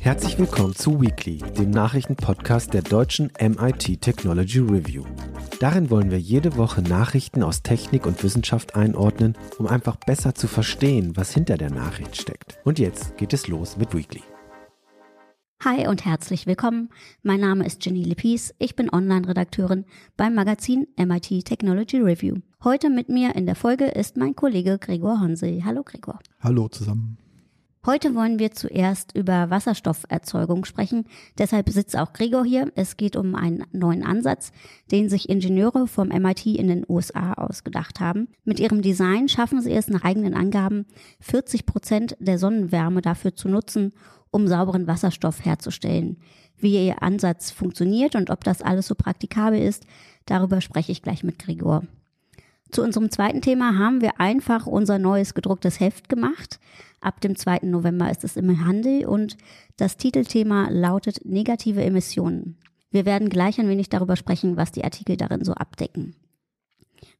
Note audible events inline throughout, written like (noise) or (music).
Herzlich willkommen zu Weekly, dem Nachrichtenpodcast der deutschen MIT Technology Review. Darin wollen wir jede Woche Nachrichten aus Technik und Wissenschaft einordnen, um einfach besser zu verstehen, was hinter der Nachricht steckt. Und jetzt geht es los mit Weekly. Hi und herzlich willkommen. Mein Name ist Jenny Lepis. Ich bin Online-Redakteurin beim Magazin MIT Technology Review. Heute mit mir in der Folge ist mein Kollege Gregor Honsey. Hallo Gregor. Hallo zusammen. Heute wollen wir zuerst über Wasserstofferzeugung sprechen. Deshalb sitzt auch Gregor hier. Es geht um einen neuen Ansatz, den sich Ingenieure vom MIT in den USA ausgedacht haben. Mit ihrem Design schaffen sie es nach eigenen Angaben, 40 Prozent der Sonnenwärme dafür zu nutzen, um sauberen Wasserstoff herzustellen. Wie ihr Ansatz funktioniert und ob das alles so praktikabel ist, darüber spreche ich gleich mit Gregor. Zu unserem zweiten Thema haben wir einfach unser neues gedrucktes Heft gemacht. Ab dem 2. November ist es im Handel und das Titelthema lautet negative Emissionen. Wir werden gleich ein wenig darüber sprechen, was die Artikel darin so abdecken.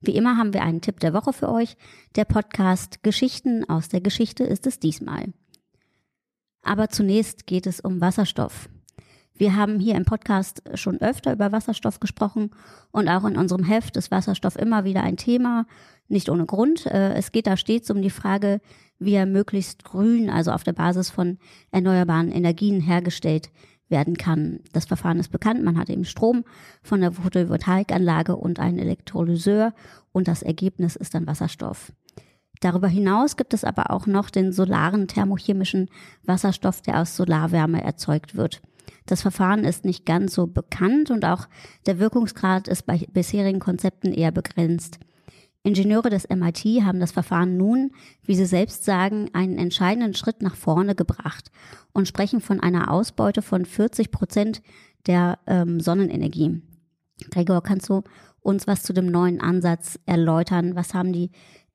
Wie immer haben wir einen Tipp der Woche für euch. Der Podcast Geschichten aus der Geschichte ist es diesmal. Aber zunächst geht es um Wasserstoff. Wir haben hier im Podcast schon öfter über Wasserstoff gesprochen und auch in unserem Heft ist Wasserstoff immer wieder ein Thema, nicht ohne Grund. Äh, es geht da stets um die Frage, wie er möglichst grün, also auf der Basis von erneuerbaren Energien hergestellt werden kann. Das Verfahren ist bekannt. Man hat eben Strom von der Photovoltaikanlage und einen Elektrolyseur und das Ergebnis ist dann Wasserstoff. Darüber hinaus gibt es aber auch noch den solaren thermochemischen Wasserstoff, der aus Solarwärme erzeugt wird. Das Verfahren ist nicht ganz so bekannt und auch der Wirkungsgrad ist bei bisherigen Konzepten eher begrenzt. Ingenieure des MIT haben das Verfahren nun, wie sie selbst sagen, einen entscheidenden Schritt nach vorne gebracht und sprechen von einer Ausbeute von 40 Prozent der ähm, Sonnenenergie. Gregor, kannst du uns was zu dem neuen Ansatz erläutern? Was haben die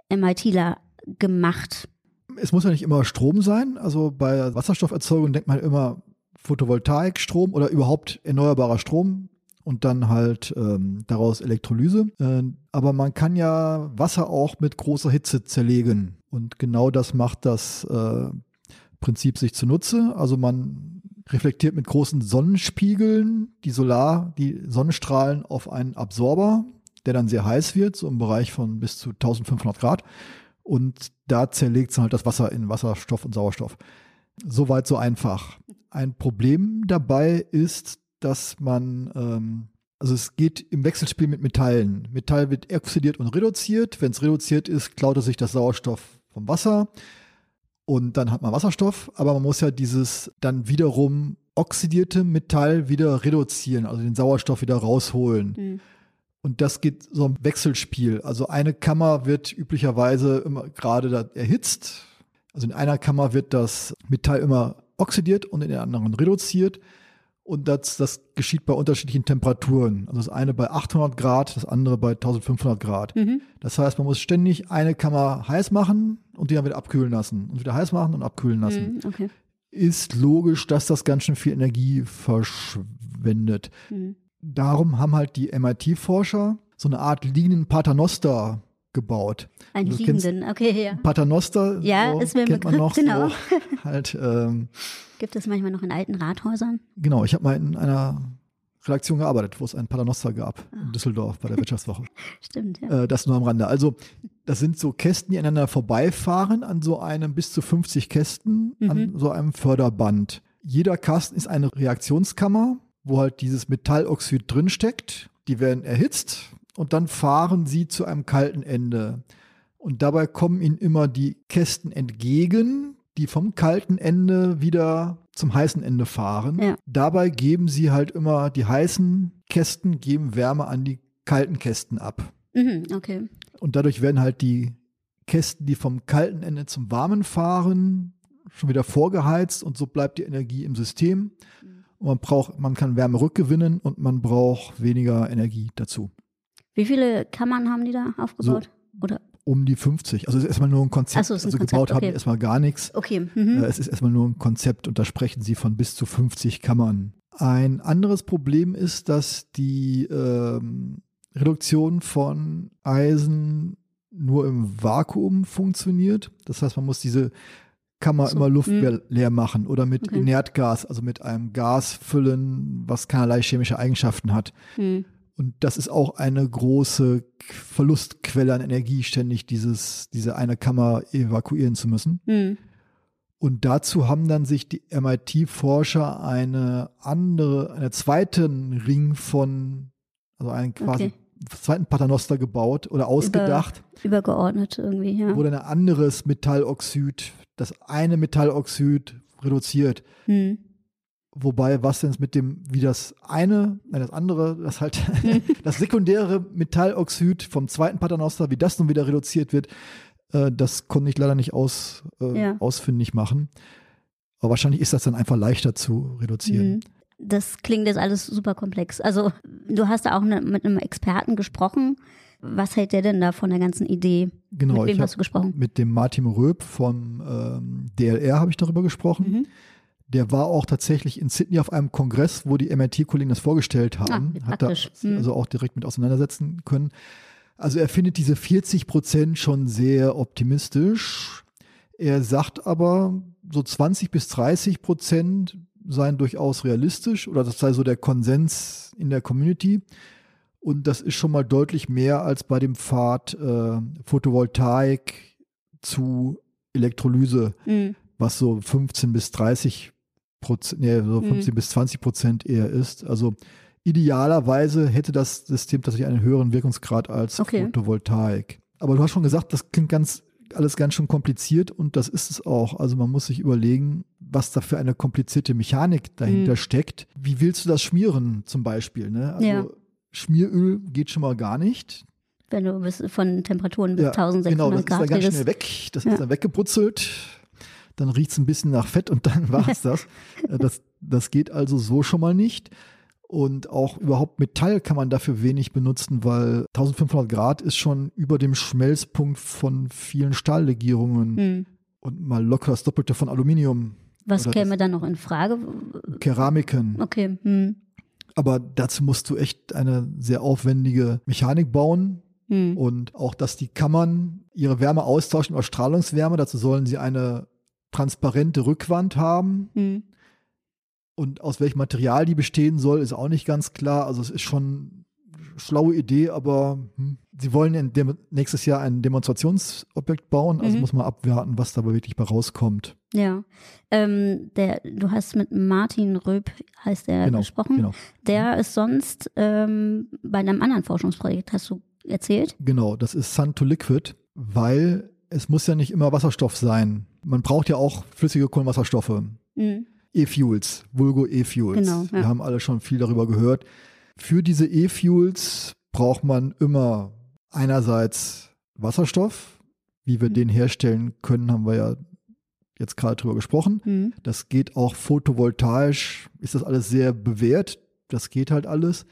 MITler gemacht? Es muss ja nicht immer Strom sein. Also bei Wasserstofferzeugung denkt man immer, Photovoltaikstrom oder überhaupt erneuerbarer Strom und dann halt ähm, daraus Elektrolyse. Äh, aber man kann ja Wasser auch mit großer Hitze zerlegen. Und genau das macht das äh, Prinzip sich zunutze. Also man reflektiert mit großen Sonnenspiegeln die Solar, die Sonnenstrahlen auf einen Absorber, der dann sehr heiß wird, so im Bereich von bis zu 1500 Grad. Und da zerlegt es halt das Wasser in Wasserstoff und Sauerstoff. Soweit so einfach. Ein Problem dabei ist, dass man, ähm, also es geht im Wechselspiel mit Metallen. Metall wird oxidiert und reduziert. Wenn es reduziert ist, klaut es sich das Sauerstoff vom Wasser und dann hat man Wasserstoff, aber man muss ja dieses dann wiederum oxidierte Metall wieder reduzieren, also den Sauerstoff wieder rausholen. Mhm. Und das geht so im Wechselspiel. Also eine Kammer wird üblicherweise immer gerade erhitzt. Also in einer Kammer wird das Metall immer oxidiert und in der anderen reduziert. Und das, das geschieht bei unterschiedlichen Temperaturen. Also das eine bei 800 Grad, das andere bei 1500 Grad. Mhm. Das heißt, man muss ständig eine Kammer heiß machen und die dann wieder abkühlen lassen. Und wieder heiß machen und abkühlen lassen. Mhm, okay. Ist logisch, dass das ganz schön viel Energie verschwendet. Mhm. Darum haben halt die MIT-Forscher so eine Art liegenden Paternoster gebaut. Ein also, liegenden, okay, ja. Paternoster, ja, so, ist mir kennt man noch genau. so, (laughs) halt, ähm, Gibt es manchmal noch in alten Rathäusern? Genau, ich habe mal in einer Redaktion gearbeitet, wo es ein Paternoster gab oh. in Düsseldorf bei der (laughs) Wirtschaftswoche. Stimmt, ja. Äh, das nur am Rande. Also das sind so Kästen, die aneinander vorbeifahren an so einem bis zu 50 Kästen mhm. an so einem Förderband. Jeder Kasten ist eine Reaktionskammer, wo halt dieses Metalloxid drinsteckt. Die werden erhitzt und dann fahren sie zu einem kalten Ende. Und dabei kommen ihnen immer die Kästen entgegen, die vom kalten Ende wieder zum heißen Ende fahren. Ja. Dabei geben sie halt immer die heißen Kästen, geben Wärme an die kalten Kästen ab. Mhm, okay. Und dadurch werden halt die Kästen, die vom kalten Ende zum warmen fahren, schon wieder vorgeheizt und so bleibt die Energie im System. Mhm. Und man braucht, man kann Wärme rückgewinnen und man braucht weniger Energie dazu. Wie viele Kammern haben die da aufgebaut? So, Oder? Um die 50. Also es ist erstmal nur ein Konzept. So, ein also Konzept, gebaut okay. haben die erstmal gar nichts. Okay. Mhm. Äh, es ist erstmal nur ein Konzept und da sprechen sie von bis zu 50 Kammern. Ein anderes Problem ist, dass die ähm, Reduktion von Eisen nur im Vakuum funktioniert. Das heißt, man muss diese Kammer So, immer Luft hm. leer- leer machen oder mit Okay. Inertgas, also mit einem Gas füllen, was keinerlei chemische Eigenschaften hat. Hm. Und das ist auch eine große Verlustquelle an Energie, ständig dieses, diese eine Kammer evakuieren zu müssen. Hm. Und dazu haben dann sich die MIT-Forscher eine andere, einen zweiten Ring von, also einen quasi Okay. zweiten Paternoster gebaut oder ausgedacht, Übergeordnet irgendwie, ja. dann ein anderes Metalloxid, das eine Metalloxid reduziert. Hm. Wobei, was denn mit dem, wie das eine, nein, das andere, das halt, (laughs) (laughs) das sekundäre Metalloxid vom zweiten Paternoster, wie das nun wieder reduziert wird, äh, das konnte ich leider nicht aus, äh, Ja. ausfindig machen. Aber wahrscheinlich ist das dann einfach leichter zu reduzieren. Mhm. Das klingt jetzt alles super komplex. Also du hast da auch ne, mit einem Experten gesprochen. Was hält der denn da von der ganzen Idee? Genau, mit wem hast du gesprochen? mit dem Martin Röb vom ähm, DLR habe ich darüber gesprochen. Mhm. Der war auch tatsächlich in Sydney auf einem Kongress, wo die MIT-Kollegen das vorgestellt haben. wie Hat da. Mhm. also auch direkt mit auseinandersetzen können. Also er findet diese 40 Prozent schon sehr optimistisch. Er sagt aber, so 20 bis 30 Prozent seien durchaus realistisch oder das sei so der Konsens in der Community. Und das ist schon mal deutlich mehr als bei dem Pfad äh, Photovoltaik zu Elektrolyse Mhm. was so 15 bis 30 Prozent, nee, so Mhm. 15 bis 20 Prozent eher ist. Also idealerweise hätte das System tatsächlich einen höheren Wirkungsgrad als Okay. Photovoltaik. Aber du hast schon gesagt, das klingt ganz alles ganz schön kompliziert und das ist es auch. Also man muss sich überlegen, was da für eine komplizierte Mechanik dahinter Mhm. steckt. Wie willst du das schmieren zum Beispiel? Ne? Also Ja. Schmieröl geht schon mal gar nicht. Wenn du bis von Temperaturen bis Ja, 1600 genau, das ist Grad dann ganz redest. schnell weg. Das Ja. ist dann weggebrutzelt. Dann riecht es ein bisschen nach Fett und dann (laughs) war es (laughs) das. Äh, das. Das geht also so schon mal nicht. Und auch überhaupt Metall kann man dafür wenig benutzen, weil 1500 Grad ist schon über dem Schmelzpunkt von vielen Stahllegierungen Hm. und mal locker das Doppelte von Aluminium, Was Oder käme dann noch in Frage? Keramiken. Okay. Hm. Aber dazu musst du echt eine sehr aufwendige Mechanik bauen. Hm. Und auch, dass die Kammern ihre Wärme austauschen über Strahlungswärme. Dazu sollen sie eine transparente Rückwand haben. Hm. Und aus welchem Material die bestehen soll, ist auch nicht ganz klar. Also es ist schon eine schlaue Idee, aber hm. sie wollen nächstes Jahr ein Demonstrationsobjekt bauen. Also Mhm. muss man abwarten, was dabei wirklich bei rauskommt. Ja. Ähm, der, du hast mit Martin Röb, heißt er, Genau, gesprochen. genau. Der ist sonst ähm, bei einem anderen Forschungsprojekt, hast du erzählt? Genau, das ist Sun to Liquid, weil es muss ja nicht immer Wasserstoff sein. Man braucht ja auch flüssige Kohlenwasserstoffe. Hm. E-Fuels, Vulgo E-Fuels. Genau, ja. Wir haben alle schon viel darüber gehört. Für diese E-Fuels braucht man immer einerseits Wasserstoff. Wie wir Mhm. den herstellen können, haben wir ja jetzt gerade drüber gesprochen. Hm. Das geht auch photovoltaisch, ist das alles sehr bewährt. Das geht halt alles.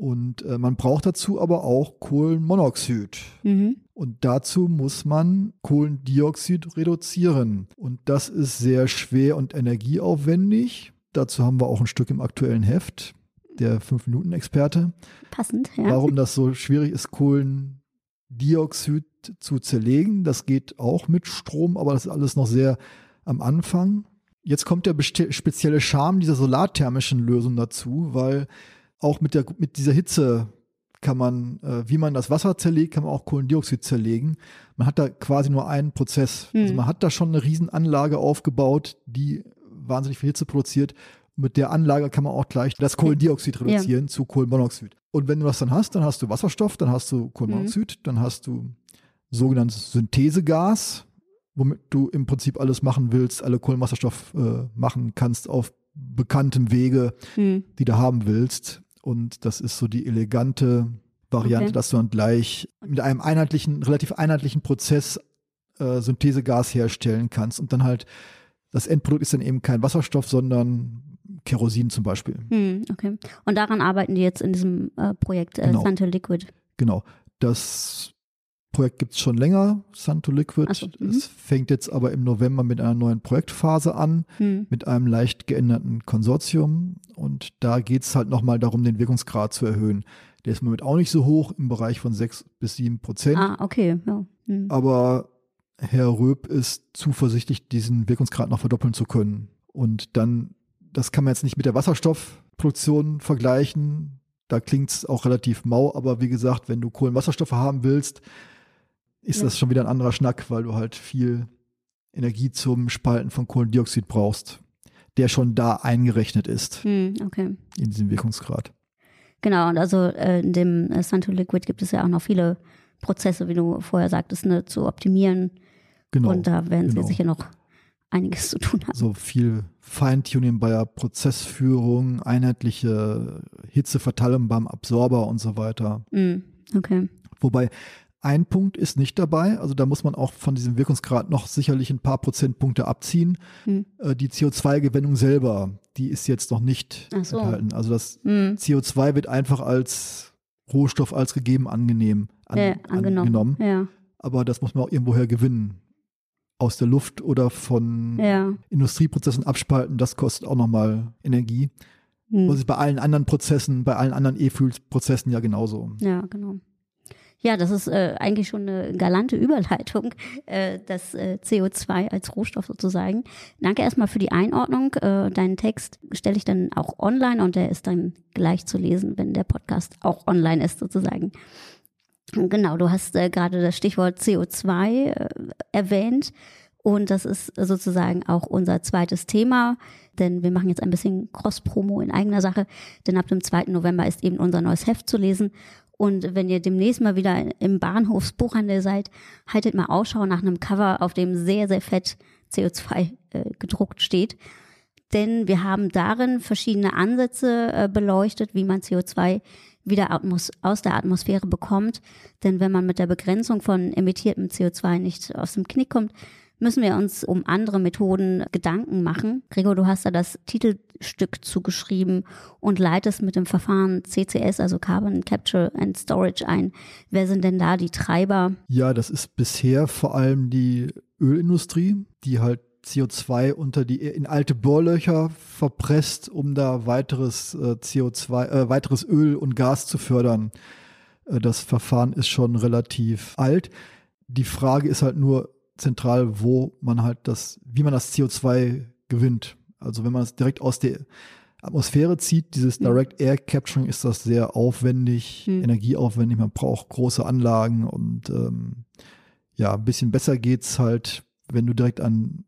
Und äh, man braucht dazu aber auch Kohlenmonoxid. Mhm. Und dazu muss man Kohlendioxid reduzieren. Und das ist sehr schwer und energieaufwendig. Dazu haben wir auch ein Stück im aktuellen Heft, der 5-Minuten-Experte. Passend, ja. Warum das so schwierig ist, Kohlendioxid zu zerlegen. Das geht auch mit Strom, aber das ist alles noch sehr am Anfang. Jetzt kommt der spezielle Charme dieser solarthermischen Lösung dazu, weil auch mit, der, mit dieser Hitze kann man, äh, wie man das Wasser zerlegt, kann man auch Kohlendioxid zerlegen. Man hat da quasi nur einen Prozess. Also Hm. man hat da schon eine Riesenanlage aufgebaut, die wahnsinnig viel Hitze produziert. Mit der Anlage kann man auch gleich das Kohlendioxid reduzieren zu Kohlenmonoxid. Und wenn du das dann hast, dann hast du Wasserstoff, dann hast du Kohlenmonoxid, Mhm. dann hast du sogenanntes Synthesegas, womit du im Prinzip alles machen willst, alle Kohlenwasserstoff äh, machen kannst auf bekanntem Wege, Hm. die du haben willst. Und das ist so die elegante Variante, Okay. dass du dann gleich mit einem einheitlichen, relativ einheitlichen Prozess äh, Synthesegas herstellen kannst und dann halt das Endprodukt ist dann eben kein Wasserstoff, sondern Kerosin zum Beispiel. Hm. Okay. Und daran arbeiten die jetzt in diesem äh, Projekt äh, Genau. Santa Liquid. Genau. Das Projekt gibt es schon länger, Sun to Liquid. So, mhm. Es fängt jetzt aber im November mit einer neuen Projektphase an, Hm. mit einem leicht geänderten Konsortium. Und da geht es halt nochmal darum, den Wirkungsgrad zu erhöhen. Der ist im Moment auch nicht so hoch, im Bereich von 6 bis 7 Prozent. Ah, okay. Ja. Hm. Aber Herr Röb ist zuversichtlich, diesen Wirkungsgrad noch verdoppeln zu können. Und dann, das kann man jetzt nicht mit der Wasserstoffproduktion vergleichen. Da klingt es auch relativ mau, aber wie gesagt, wenn du Kohlenwasserstoffe haben willst, ist ja. das schon wieder ein anderer Schnack, weil du halt viel Energie zum Spalten von Kohlendioxid brauchst, der schon da eingerechnet ist hm, okay. in diesem Wirkungsgrad. Genau, und also äh, in dem äh, Sun to Liquid gibt es ja auch noch viele Prozesse, wie du vorher sagtest, ne, zu optimieren. Genau. Und da werden genau. sie sicher noch einiges zu tun haben. So viel Feintuning bei der Prozessführung, einheitliche Hitzeverteilung beim Absorber und so weiter. Mm, okay. Wobei ein Punkt ist nicht dabei, also da muss man auch von diesem Wirkungsgrad noch sicherlich ein paar Prozentpunkte abziehen. Hm. Äh, die CO2-Gewinnung selber, die ist jetzt noch nicht so. enthalten. Also das hm. CO2 wird einfach als Rohstoff als gegeben angenehm an, ja, angenommen. angenommen. Ja. Aber das muss man auch irgendwoher gewinnen. Aus der Luft oder von ja. Industrieprozessen abspalten, das kostet auch nochmal Energie. Hm. Das ist bei allen anderen Prozessen, bei allen anderen E-Fuels-Prozessen ja genauso. Ja, genau. Ja, das ist äh, eigentlich schon eine galante Überleitung, äh, das äh, CO2 als Rohstoff sozusagen. Danke erstmal für die Einordnung. Äh, deinen Text stelle ich dann auch online und der ist dann gleich zu lesen, wenn der Podcast auch online ist sozusagen. Genau, du hast äh, gerade das Stichwort CO2 äh, erwähnt. Und das ist sozusagen auch unser zweites Thema, denn wir machen jetzt ein bisschen Cross-Promo in eigener Sache, denn ab dem 2. November ist eben unser neues Heft zu lesen und wenn ihr demnächst mal wieder im Bahnhofsbuchhandel seid, haltet mal Ausschau nach einem Cover, auf dem sehr, sehr fett CO2 äh, gedruckt steht. Denn wir haben darin verschiedene Ansätze äh, beleuchtet, wie man CO2 wieder Atmos aus der Atmosphäre bekommt. Denn wenn man mit der Begrenzung von emittiertem CO2 nicht aus dem Knick kommt, müssen wir uns um andere Methoden Gedanken machen. Gregor, du hast da das Titelstück zugeschrieben und leitest mit dem Verfahren CCS, also Carbon Capture and Storage ein. Wer sind denn da die Treiber? Ja, das ist bisher vor allem die Ölindustrie, die halt CO2 unter die in alte Bohrlöcher verpresst, um da weiteres äh, CO2, äh, weiteres Öl und Gas zu fördern. Äh, das Verfahren ist schon relativ alt. Die Frage ist halt nur, zentral, wo man halt das, wie man das CO2 gewinnt. Also wenn man es direkt aus der Atmosphäre zieht, dieses. Direct Air Capturing ist das sehr aufwendig, mhm. energieaufwendig, man braucht große Anlagen und ähm, ja, ein bisschen besser geht's halt, wenn du direkt an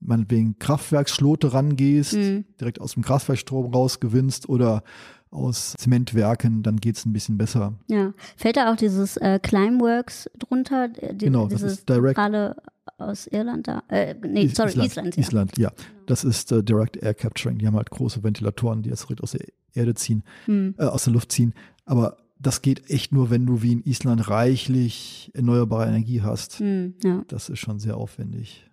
meinetwegen Kraftwerksschlote rangehst, mhm. direkt aus dem Kraftwerkstrom rausgewinnst oder aus Zementwerken, dann geht es ein bisschen besser. Ja. Fällt da auch dieses äh, Climeworks drunter? Die, genau, das ist Direct. aus Irland da? Äh, nee, sorry, Island. Island, ja. Island, ja. Das ist äh, Direct Air Capturing. Die haben halt große Ventilatoren, die jetzt direkt aus der Erde ziehen, hm. äh, aus der Luft ziehen. Aber das geht echt nur, wenn du wie in Island reichlich erneuerbare Energie hast. Hm, ja. Das ist schon sehr aufwendig.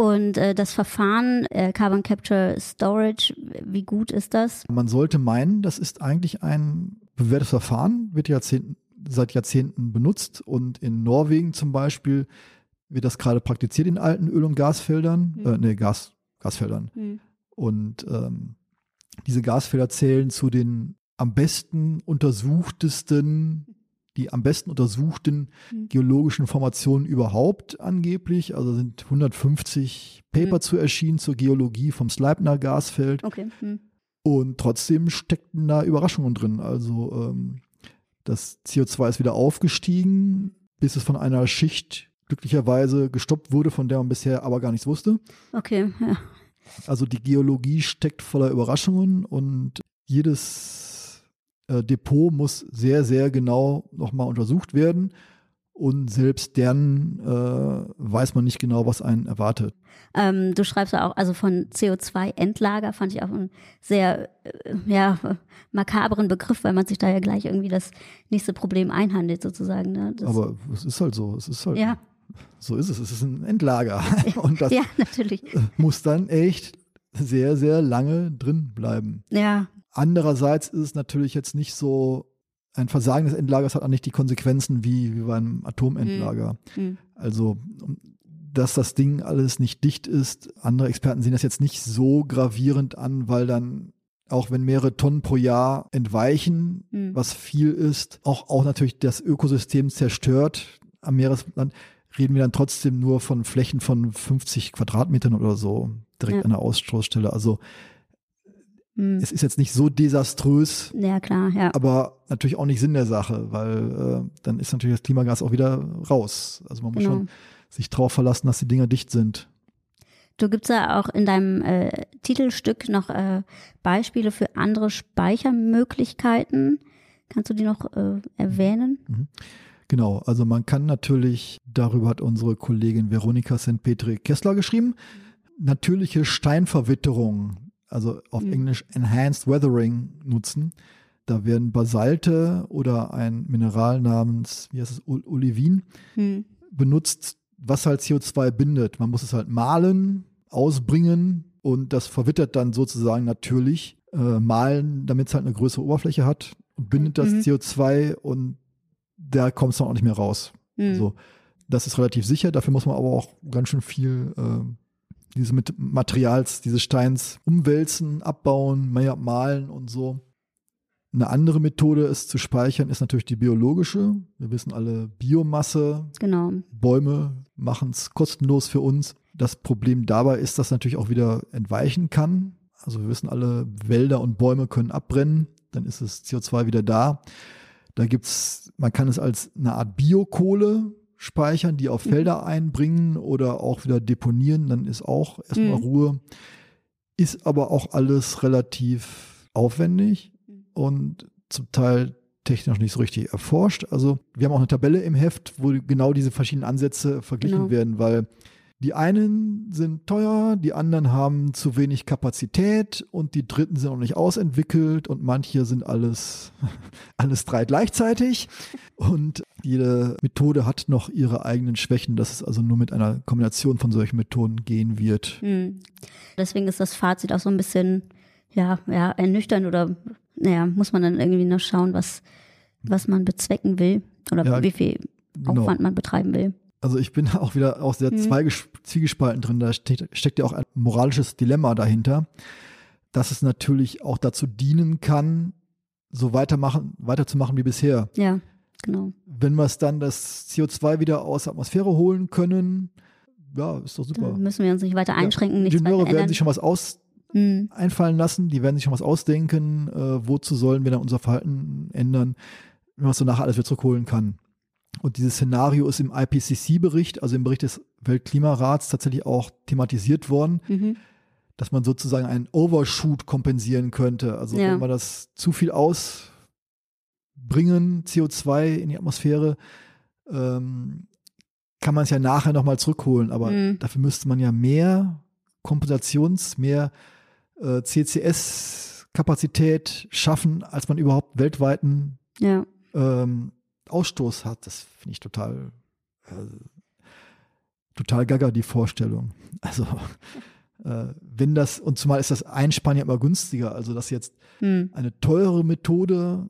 Und äh, das Verfahren äh, Carbon Capture Storage, wie gut ist das? Man sollte meinen, das ist eigentlich ein bewährtes Verfahren, wird Jahrzehnten, seit Jahrzehnten benutzt und in Norwegen zum Beispiel wird das gerade praktiziert in alten Öl- und Gasfeldern, mhm. äh, nee, Gas, Gasfeldern. Mhm. Und ähm, diese Gasfelder zählen zu den am besten untersuchtesten die am besten untersuchten mhm. geologischen Formationen überhaupt angeblich. Also sind 150 Paper mhm. zu erschienen zur Geologie vom Sleipner Gasfeld. Okay. Mhm. Und trotzdem steckten da Überraschungen drin. Also ähm, das CO2 ist wieder aufgestiegen, bis es von einer Schicht glücklicherweise gestoppt wurde, von der man bisher aber gar nichts wusste. Okay, ja. Also die Geologie steckt voller Überraschungen und jedes äh, Depot muss sehr, sehr genau nochmal untersucht werden. Und selbst dann äh, weiß man nicht genau, was einen erwartet. Ähm, du schreibst ja auch, also von CO2-Endlager fand ich auch einen sehr äh, ja, makabren Begriff, weil man sich da ja gleich irgendwie das nächste Problem einhandelt, sozusagen. Ne? Aber es ist halt so. Es ist halt. Ja. So ist es. Es ist ein Endlager. (laughs) Und das ja, natürlich. muss dann echt sehr, sehr lange drin bleiben. Ja, Andererseits ist es natürlich jetzt nicht so, ein Versagen des Endlagers hat auch nicht die Konsequenzen wie, wie beim Atomendlager. Mhm. Also, dass das Ding alles nicht dicht ist, andere Experten sehen das jetzt nicht so gravierend an, weil dann auch wenn mehrere Tonnen pro Jahr entweichen, mhm. was viel ist, auch, auch natürlich das Ökosystem zerstört am Meeresland, reden wir dann trotzdem nur von Flächen von 50 Quadratmetern oder so direkt Ja. an der Ausstoßstelle. Also Hm. es ist jetzt nicht so desaströs, Ja, klar, ja. aber natürlich auch nicht Sinn der Sache, weil äh, dann ist natürlich das Klimagas auch wieder raus. Also man muss Genau. schon sich drauf verlassen, dass die Dinger dicht sind. Du gibst ja auch in deinem äh, Titelstück noch äh, Beispiele für andere Speichermöglichkeiten. Kannst du die noch äh, erwähnen? Genau, also man kann natürlich, darüber hat unsere Kollegin Veronika St. Petri Kessler geschrieben, natürliche Steinverwitterung, also auf Mhm. Englisch Enhanced Weathering nutzen. Da werden Basalte oder ein Mineral namens, wie heißt es, Ol- Olivin Hm. benutzt, was halt CO2 bindet. Man muss es halt mahlen, ausbringen und das verwittert dann sozusagen natürlich. Äh, mahlen, damit es halt eine größere Oberfläche hat und bindet das Mhm. CO2 und da kommt es dann auch nicht mehr raus. Hm. Also das ist relativ sicher. Dafür muss man aber auch ganz schön viel äh, diese mit Materials, dieses Steins umwälzen, abbauen, malen und so. Eine andere Methode, es zu speichern, ist natürlich die biologische. Wir wissen alle, Biomasse, Genau. Bäume machen es kostenlos für uns. Das Problem dabei ist, dass natürlich auch wieder entweichen kann. Also wir wissen alle, Wälder und Bäume können abbrennen, dann ist das CO2 wieder da. Da gibt's, man kann es als eine Art Biokohle speichern, die auf Mhm. Felder einbringen oder auch wieder deponieren, dann ist auch erstmal Mhm. Ruhe. Ist aber auch alles relativ aufwendig und zum Teil technisch nicht so richtig erforscht. Also wir haben auch eine Tabelle im Heft, wo genau diese verschiedenen Ansätze verglichen Genau. werden, weil die einen sind teuer, die anderen haben zu wenig Kapazität und die dritten sind noch nicht ausentwickelt und manche sind alles, (laughs) alles drei gleichzeitig. Und jede Methode hat noch ihre eigenen Schwächen, dass es also nur mit einer Kombination von solchen Methoden gehen wird. Hm. Deswegen ist das Fazit auch so ein bisschen, ja, ja, ernüchternd oder, naja, muss man dann irgendwie noch schauen, was, was man bezwecken will oder Ja, wie viel Genau. Aufwand man betreiben will. Also ich bin (laughs) auch wieder auch sehr zweiges- zwiegespalten drin. Da steckt, steckt ja auch ein moralisches Dilemma dahinter, dass es natürlich auch dazu dienen kann, so weitermachen, weiterzumachen wie bisher. Ja, genau. Wenn wir es dann das CO2 wieder aus der Atmosphäre holen können, ja, ist doch super. Dann müssen wir uns nicht weiter einschränken, nichts Ingenieure werden sich schon was aus Hm. einfallen lassen, die werden sich schon was ausdenken, äh, wozu sollen wir dann unser Verhalten ändern, wenn man es so nachher alles wieder zurückholen kann. Und dieses Szenario ist im IPCC-Bericht, also im Bericht des Weltklimarats, tatsächlich auch thematisiert worden, Mhm. dass man sozusagen einen Overshoot kompensieren könnte. Also Ja. wenn wir das zu viel ausbringen, CO2 in die Atmosphäre, ähm, kann man es ja nachher nochmal zurückholen. Aber Mhm. dafür müsste man ja mehr Kompensations-, mehr äh, CCS-Kapazität schaffen, als man überhaupt weltweiten Ja, ähm, Ausstoß hat. Das finde ich total, äh, total gaga, die Vorstellung. (laughs) Also, äh, wenn das, und zumal ist das Einsparen ja immer günstiger, also dass jetzt hm. eine teure Methode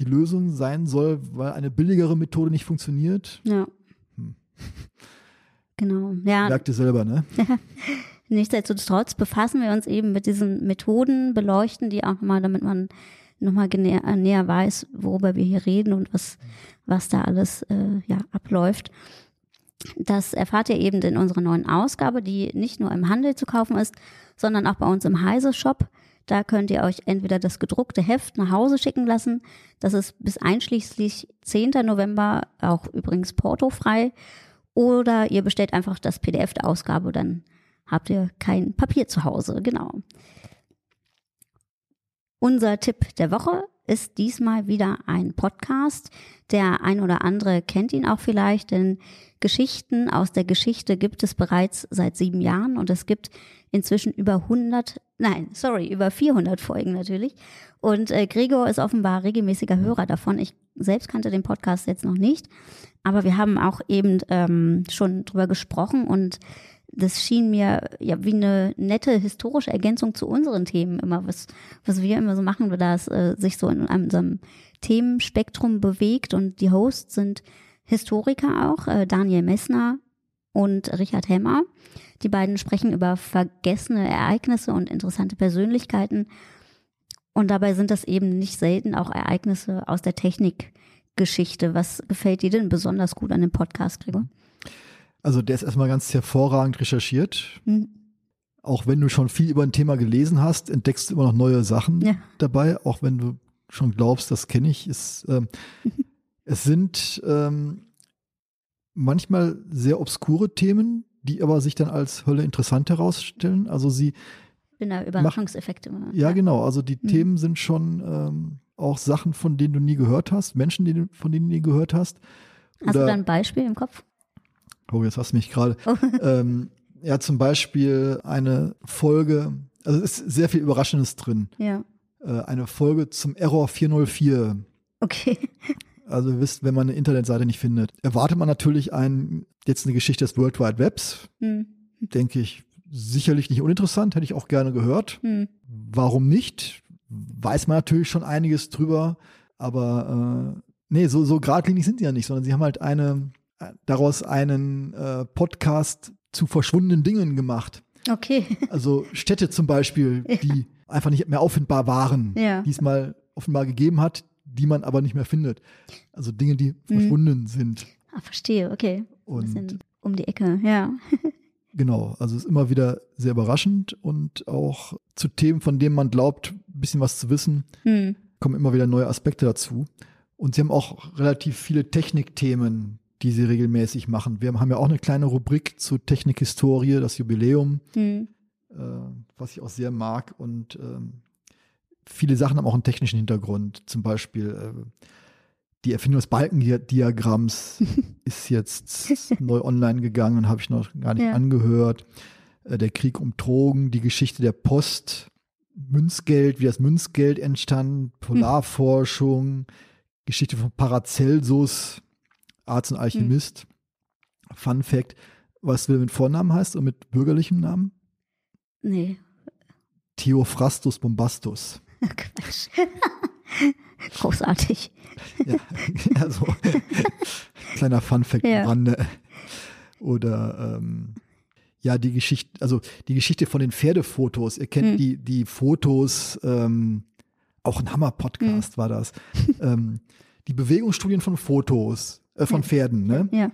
die Lösung sein soll, weil eine billigere Methode nicht funktioniert. ja. Hm. Genau. Ja, Merkt ihr selber, ne? (laughs) Nichtsdestotrotz befassen wir uns eben mit diesen Methoden, beleuchten die auch nochmal, damit man nochmal näher, äh, näher weiß, worüber wir hier reden und was, was da alles äh, ja, abläuft. Das erfahrt ihr eben in unserer neuen Ausgabe, die nicht nur im Handel zu kaufen ist, sondern auch bei uns im Heise-Shop. Da könnt ihr euch entweder das gedruckte Heft nach Hause schicken lassen. Das ist bis einschließlich 10. November auch übrigens portofrei. Oder ihr bestellt einfach das PDF der Ausgabe, dann habt ihr kein Papier zu Hause. Genau. Unser Tipp der Woche ist diesmal wieder ein Podcast. Der ein oder andere kennt ihn auch vielleicht, denn Geschichten aus der Geschichte gibt es bereits seit sieben Jahren und es gibt inzwischen über 100, nein, sorry, über 400 Folgen natürlich. Und äh, Gregor ist offenbar regelmäßiger Hörer davon. Ich selbst kannte den Podcast jetzt noch nicht, aber wir haben auch eben ähm, schon drüber gesprochen und das schien mir ja wie eine nette historische Ergänzung zu unseren Themen immer, was, was wir immer so machen, da es äh, sich so in einem Themenspektrum bewegt und die Hosts sind Historiker auch, äh, Daniel Messner und Richard Hemmer. Die beiden sprechen über vergessene Ereignisse und interessante Persönlichkeiten. Und dabei sind das eben nicht selten auch Ereignisse aus der Technikgeschichte. Was gefällt dir denn besonders gut an dem Podcast, Gregor? Also der ist erstmal ganz hervorragend recherchiert. Hm. Auch wenn du schon viel über ein Thema gelesen hast, entdeckst du immer noch neue Sachen Ja. dabei, auch wenn du schon glaubst, das kenne ich. Es, ähm, (laughs) es sind ähm, manchmal sehr obskure Themen, die aber sich dann als Hölle interessant herausstellen. Also sie, da Überraschungseffekte. ja, genau, also die Mhm. Themen sind schon ähm, auch Sachen, von denen du nie gehört hast, Menschen, von denen du nie gehört hast. Hast du Oder- da ein Beispiel im Kopf? Oh, jetzt hast du mich gerade. Oh. (laughs) ähm, ja, zum Beispiel eine Folge, also es ist sehr viel Überraschendes drin. Ja. Äh, eine Folge zum Error 404. Okay. (laughs) Also ihr wisst, wenn man eine Internetseite nicht findet, erwartet man natürlich ein, jetzt eine Geschichte des World Wide Webs. Hm. Denke ich, sicherlich nicht uninteressant, hätte ich auch gerne gehört. Hm. Warum nicht? Weiß man natürlich schon einiges drüber, aber äh, nee, so, so geradlinig sind sie ja nicht, sondern sie haben halt eine, daraus einen äh, Podcast zu verschwundenen Dingen gemacht. Okay. (laughs) Also Städte zum Beispiel, die einfach nicht mehr auffindbar waren, Ja. die es mal offenbar gegeben hat, die man aber nicht mehr findet. Also Dinge, die Mhm. verschwunden sind. Ah, verstehe, okay. Und um die Ecke, ja. (laughs) genau, also es ist immer wieder sehr überraschend und auch zu Themen, von denen man glaubt, ein bisschen was zu wissen, Hm. kommen immer wieder neue Aspekte dazu. Und sie haben auch relativ viele Technikthemen, die sie regelmäßig machen. Wir haben ja auch eine kleine Rubrik zu Technikhistorie, das Jubiläum. Hm. äh, was ich auch sehr mag. Und ähm, viele Sachen haben auch einen technischen Hintergrund. Zum Beispiel äh, die Erfindung des Balkendiagramms (laughs) ist jetzt neu online gegangen, habe ich noch gar nicht Ja. angehört. Äh, der Krieg um Drogen, die Geschichte der Post, Münzgeld, wie das Münzgeld entstand, Polarforschung, Geschichte von Paracelsus, Arzt und Alchemist. Fun Fact, was du mit Vornamen heißt und mit bürgerlichem Namen? Nee. Theophrastus bombastus. (laughs) Quatsch. (laughs) Großartig. Ja, (laughs) also kleiner Funfact Ja. am Rande. Oder ähm, ja, die Geschichte, also die Geschichte von den Pferdefotos. Ihr kennt Hm. die, die Fotos, ähm, auch ein Hammer-Podcast war das. ähm, die Bewegungsstudien von Fotos, äh, von. Pferden, ne? Ja.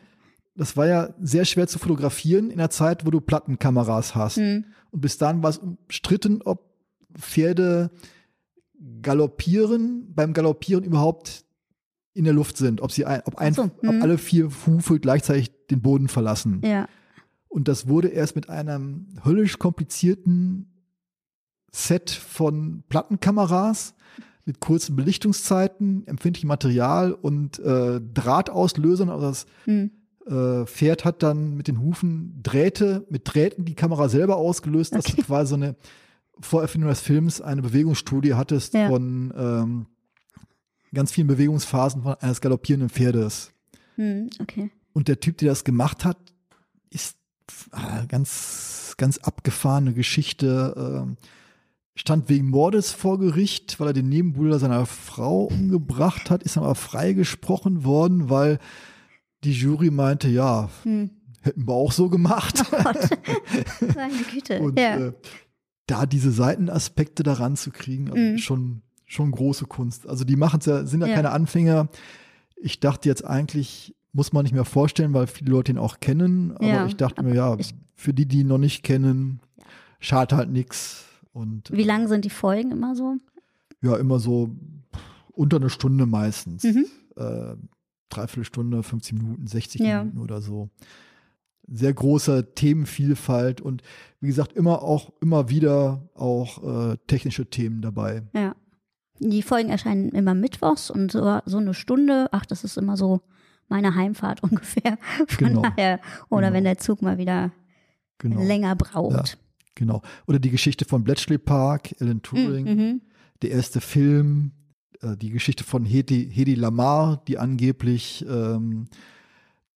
Das war ja sehr schwer zu fotografieren in der Zeit, wo du Plattenkameras hast. Hm. Und bis dahin war es umstritten, ob Pferde galoppieren, beim Galoppieren überhaupt in der Luft sind, ob sie ein, ob, ein, so, ob mhm. alle vier Hufe gleichzeitig den Boden verlassen. Ja. Und das wurde erst mit einem höllisch komplizierten Set von Plattenkameras mit kurzen Belichtungszeiten, empfindlichem Material und äh, Drahtauslösern. Also das Hm. äh, Pferd hat dann mit den Hufen Drähte, mit Drähten die Kamera selber ausgelöst, dass Okay. du quasi so eine Vorerfindung des Films eine Bewegungsstudie hattest Ja. von ähm, ganz vielen Bewegungsphasen von eines galoppierenden Pferdes. Hm. Okay. Und der Typ, der das gemacht hat, ist ah, ganz, ganz abgefahrene Geschichte. ähm, stand wegen Mordes vor Gericht, weil er den Nebenbuhler seiner Frau umgebracht hat, ist aber freigesprochen worden, weil die Jury meinte, ja, Hm. hätten wir auch so gemacht. (laughs) Meine Güte. Und ja. äh, da diese Seitenaspekte daran zu kriegen, also Mhm. schon, schon große Kunst. Also die machen es ja, sind ja, Ja. keine Anfänger. Ich dachte jetzt eigentlich, muss man nicht mehr vorstellen, weil viele Leute ihn auch kennen. Aber Ja, ich dachte aber mir, ja, ich- für die, die ihn noch nicht kennen, schadet halt nichts. Und Wie lang sind die Folgen immer so? ja, immer so unter eine Stunde meistens. Mhm. Äh, dreiviertel Stunde, 50 Minuten, 60 Ja. Minuten oder so. Sehr große Themenvielfalt und wie gesagt, immer auch, immer wieder auch äh, technische Themen dabei. Ja. Die Folgen erscheinen immer mittwochs und so, so eine Stunde. Ach, das ist immer so meine Heimfahrt (laughs) ungefähr. Von Genau. daher. Oder Genau. wenn der Zug mal wieder Genau. länger braucht. Genau. Oder die Geschichte von Bletchley Park, Alan Turing, Mhm. der erste Film, äh, die Geschichte von Hedy, Hedy Lamar, die angeblich ähm,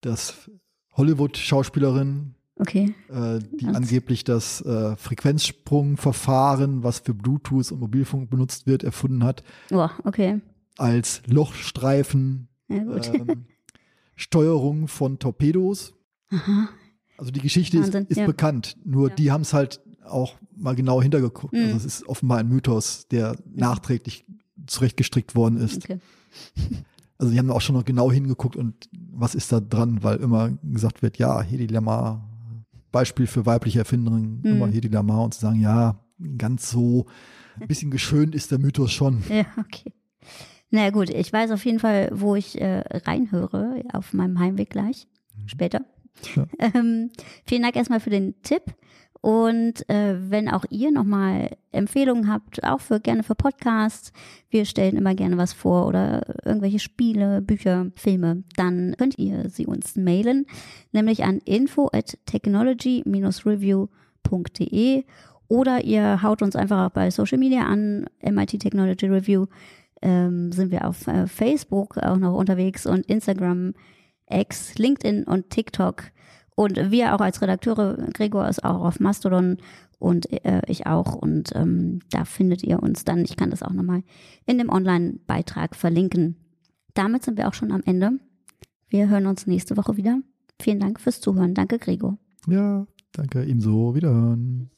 das Hollywood-Schauspielerin, Okay. äh, die Was? angeblich das äh, Frequenzsprungverfahren, was für Bluetooth und Mobilfunk benutzt wird, erfunden hat, Boah, okay. als Lochstreifen Ja, ähm, Steuerung von Torpedos. Aha. Also die Geschichte Wahnsinn, ist, ist ja. bekannt, nur Ja. die haben es halt auch mal genau hintergeguckt. Mhm. Also es ist offenbar ein Mythos, der nachträglich zurechtgestrickt worden ist. Okay. (laughs) Also die haben auch schon noch genau hingeguckt und was ist da dran, weil immer gesagt wird, ja, Hedi Lamar, Beispiel für weibliche Erfinderin, Mhm. immer Hedi Lamar und zu sagen, ja, ganz so, ein bisschen geschönt ist der Mythos schon. (laughs) Ja, okay. Na gut, ich weiß auf jeden Fall, wo ich äh, reinhöre, auf meinem Heimweg gleich, später. Ja. (laughs) Ähm, vielen Dank erstmal für den Tipp. Und äh, wenn auch ihr nochmal Empfehlungen habt, auch für gerne für Podcasts, wir stellen immer gerne was vor oder irgendwelche Spiele, Bücher, Filme, dann könnt ihr sie uns mailen, nämlich an info at technology-review.de oder ihr haut uns einfach auch bei Social Media an, MIT Technology Review ähm, sind wir auf äh, Facebook auch noch unterwegs und Instagram, X, LinkedIn und TikTok. Und wir auch als Redakteure, Gregor ist auch auf Mastodon und äh, ich auch. Und ähm, da findet ihr uns dann. Ich kann das auch nochmal in dem Online-Beitrag verlinken. Damit sind wir auch schon am Ende. Wir hören uns nächste Woche wieder. Vielen Dank fürs Zuhören. Danke, Gregor. Ja, danke, ebenso, wiederhören.